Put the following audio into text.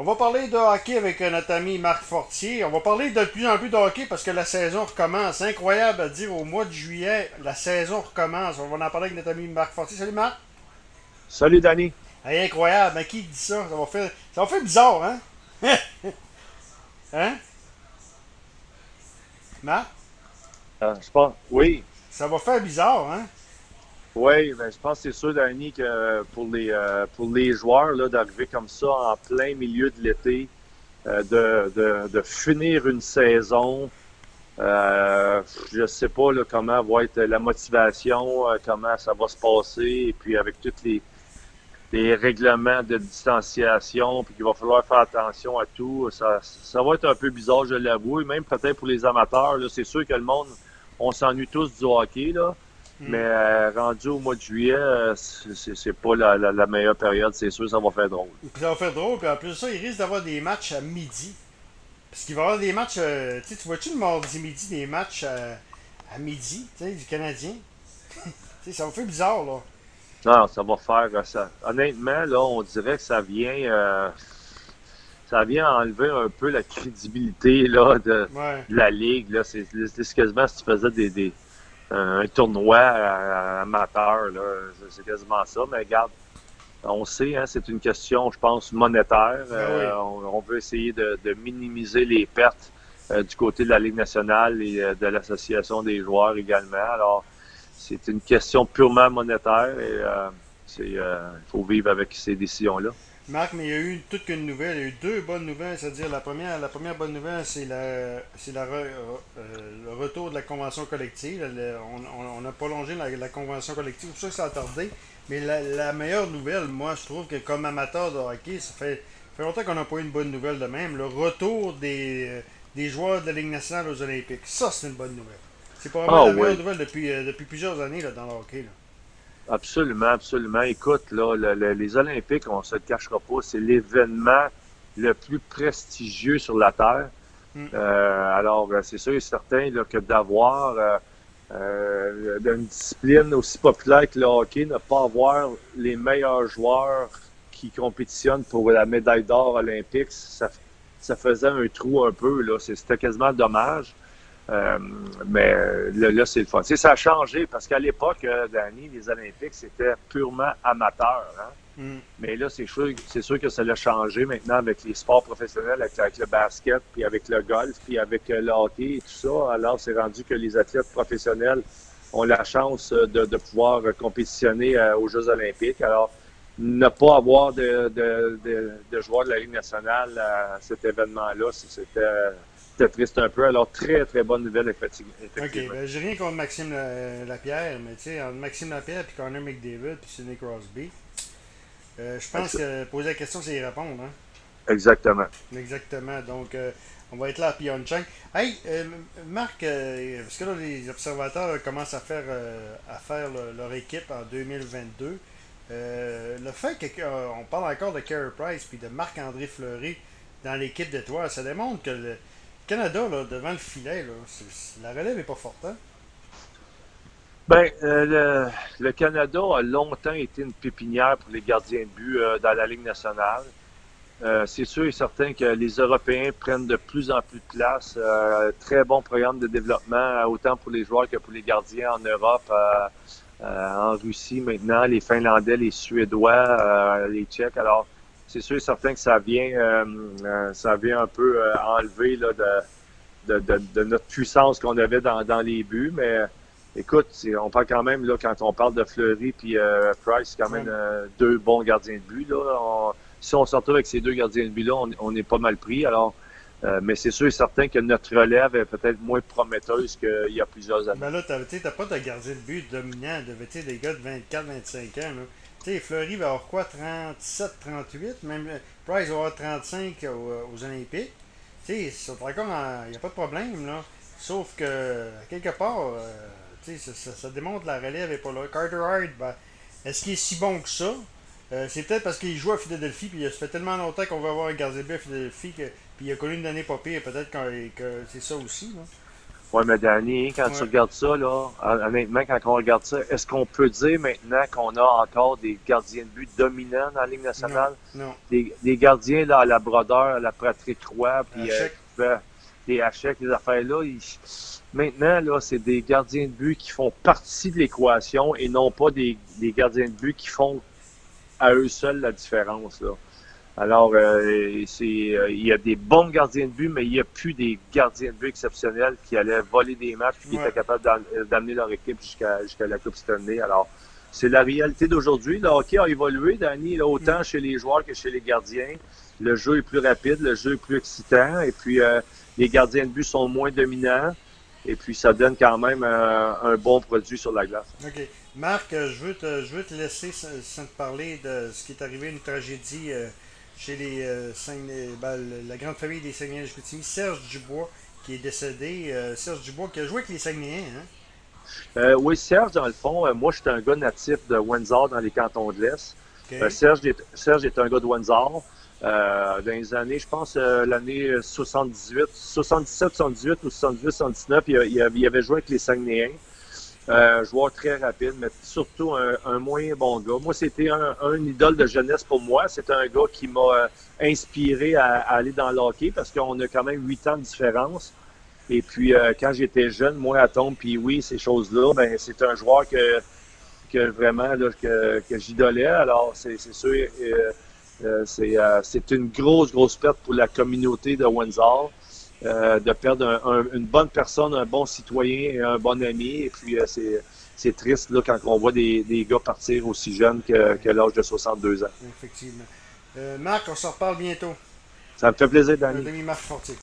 On va parler de hockey avec euh, notre ami Marc Fortier. On va parler de plus en plus de hockey parce que la saison recommence. Incroyable à dire au mois de juillet, la saison recommence. On va en parler avec notre ami Marc Fortier. Salut Marc. Salut Danny. Hey, incroyable. Mais qui dit ça? Ça va faire, ça va faire bizarre, hein? hein? Marc? Euh, je pense. Oui. Ça va faire bizarre, hein? Oui, ben, je pense que c'est sûr, Danny, que pour les, euh, pour les joueurs là, d'arriver comme ça en plein milieu de l'été, euh, de, de, finir une saison, euh, je ne sais pas comment va être la motivation, comment ça va se passer, et puis avec tous les, les règlements de distanciation, puis qu'il va falloir faire attention à tout, ça, ça va être un peu bizarre, je l'avoue, et même peut-être pour les amateurs, c'est sûr que le monde, on s'ennuie tous du hockey, là. Hmm. Mais euh, rendu au mois de juillet, euh, c'est pas la, la, meilleure période, c'est sûr, ça va faire drôle. ça va faire drôle, puis en plus de ça, il risque d'avoir des matchs à midi. Parce qu'il va y avoir des matchs, euh, tu vois-tu le mardi midi, des matchs à midi, tu sais, du Canadien? ça va faire bizarre, là. Non, ça va faire ça. Honnêtement, là, on dirait que ça vient ça vient enlever un peu la crédibilité là, de, la Ligue. Là. C'est, quasiment si tu faisais des un tournoi amateur. C'est quasiment ça. Mais regarde, on sait, hein, c'est une question, je pense, monétaire. Ah euh, on, veut essayer de, minimiser les pertes euh, du côté de la Ligue nationale et euh, de l'Association des joueurs également. Alors, c'est une question purement monétaire et il faut vivre avec ces décisions-là. Marc, mais il y a eu toute qu'une nouvelle. Il y a eu deux bonnes nouvelles. C'est-à-dire, la première, la première bonne nouvelle, c'est la, c'est la euh, le retour de la convention collective. on, a prolongé la, convention collective. C'est pour ça que ça a tardé. Mais la, meilleure nouvelle, moi, je trouve que comme amateur de hockey, ça fait, fait longtemps qu'on n'a pas eu une bonne nouvelle de même. Le retour des, des joueurs de la Ligue nationale aux Olympiques. Ça, c'est une bonne nouvelle. C'est probablement ah, la meilleure nouvelle depuis, euh, depuis plusieurs années là, dans le hockey. Là. Absolument, absolument. Écoute, là, les Olympiques, on se le cachera pas, c'est l'événement le plus prestigieux sur la Terre. Mm. Euh, alors, ben, c'est sûr et certain là, que d'avoir euh, euh, une discipline aussi populaire que le hockey, ne pas avoir les meilleurs joueurs qui compétitionnent pour la médaille d'or olympique, ça, ça faisait un trou un peu. C'était quasiment dommage. Euh, mais là, c'est le fun. ça a changé parce qu'à l'époque, euh, Danny, les Olympiques, c'était purement amateur. Hein? Mm. Mais là, c'est sûr, c'est sûr que ça l'a changé maintenant avec les sports professionnels, avec, le basket, puis avec le golf, puis avec euh, le hockey et tout ça. Alors, c'est rendu que les athlètes professionnels ont la chance de, de pouvoir compétitionner aux Jeux olympiques. Alors, ne pas avoir de, de, de, de joueurs de la Ligue nationale à cet événement-là, c'était triste un peu. Alors, très, très bonne nouvelle, effectivement. OK, ben, j'ai rien contre Maxime Lapierre, mais tu sais, entre Maxime Lapierre et Connor McDavid puis Sidney Crosby, euh, je pense que poser la question, c'est y répondre. Hein? Exactement. Exactement. Donc, euh, on va être là à Pyeongchang. Hey, euh, Marc, parce que là, les observateurs commencent à faire, à faire leur équipe en 2022. le fait qu'on parle encore de Carey Price puis de Marc-André Fleury dans l'équipe d'étoiles, ça démontre que le, Canada, là, devant le filet, là, la relève n'est pas forte. Hein? Ben, euh, le, Canada a longtemps été une pépinière pour les gardiens de but euh, dans la Ligue nationale. Euh, c'est sûr et certain que les Européens prennent de plus en plus de place. très bon programme de développement, autant pour les joueurs que pour les gardiens en Europe, en Russie maintenant, les Finlandais, les Suédois, les Tchèques. Alors, c'est sûr et certain que ça vient, euh, euh, ça vient un peu euh, enlever là, de, de, de, notre puissance qu'on avait dans, dans, les buts. Mais écoute, on parle quand même, là, quand on parle de Fleury puis Price, c'est quand même deux bons gardiens de but. Là. si on sort avec ces deux gardiens de but-là, on, est pas mal pris. Alors, mais c'est sûr et certain que notre relève est peut-être moins prometteuse qu'il y a plusieurs années. Mais là, tu n'as pas de gardien de but dominant, de, des gars de 24-25 ans. Là. Fleury va avoir quoi 37, 38, même Price va avoir 35 aux, Olympiques. Tu sais, il n'y a pas de problème. Sauf que, quelque part, euh, ça, ça, démontre la relève n'est pas là. Carter Hart, ben, est-ce qu'il est si bon que ça? Euh, C'est peut-être parce qu'il joue à Philadelphie, puis ça fait tellement longtemps qu'on va avoir un gardien à Philadelphie, que, puis il a connu une année pas pire, peut-être que, c'est ça aussi. Là. Oui, mais Danny, quand tu regardes ça, là, honnêtement, quand on regarde ça, est-ce qu'on peut dire maintenant qu'on a encore des gardiens de but dominants dans la Ligue nationale? Non. Des, gardiens là, à la brodeur, à la praterie 3, puis euh, des hachèques, les affaires-là. Maintenant, là, c'est des gardiens de but qui font partie de l'équation et non pas des, des gardiens de but qui font à eux seuls la différence. Là. Alors, euh, c'est, euh, il y a des bons gardiens de but, mais il n'y a plus des gardiens de but exceptionnels qui allaient voler des matchs et qui étaient capables euh, d'amener leur équipe jusqu'à, jusqu'à la Coupe Stanley. Alors, c'est la réalité d'aujourd'hui. Le hockey a évolué, Danny, autant chez les joueurs que chez les gardiens. Le jeu est plus rapide, le jeu est plus excitant, et puis les gardiens de but sont moins dominants. Et puis, ça donne quand même un bon produit sur la glace. OK. Marc, je veux te, je veux te laisser sans te parler de ce qui est arrivé, une tragédie chez les euh, ben, la grande famille des Saguenayens de Serge Dubois, qui est décédé. Euh, Serge Dubois, qui a joué avec les Saguenayens, hein? Euh, oui, Serge, dans le fond, moi, j'étais un gars natif de Windsor dans les cantons de l'Est. Serge, est, Serge est un gars de Windsor. dans les années, je pense, l'année 78, 77, 78 ou 78, 79, il, il, il, avait joué avec les Saguenayens. Un joueur très rapide, mais surtout un, un moyen bon gars. Moi, c'était un, un, idole de jeunesse pour moi. C'est un gars qui m'a euh, inspiré à, aller dans le hockey parce qu'on a quand même huit ans de différence. Et puis, euh, quand j'étais jeune, moi, à tombe, puis oui, ces choses-là, ben c'est un joueur que, que vraiment là, que, que j'idolais. Alors, c'est sûr, euh, c'est une grosse, grosse perte pour la communauté de Windsor. Euh, de perdre une bonne personne, un bon citoyen et un bon ami. Et puis, euh, c'est triste là, quand on voit des, des gars partir aussi jeunes que, que l'âge de 62 ans. Effectivement. Euh, Marc, on se reparle bientôt. Ça me fait plaisir, Danny. Demi-Marc Fortier.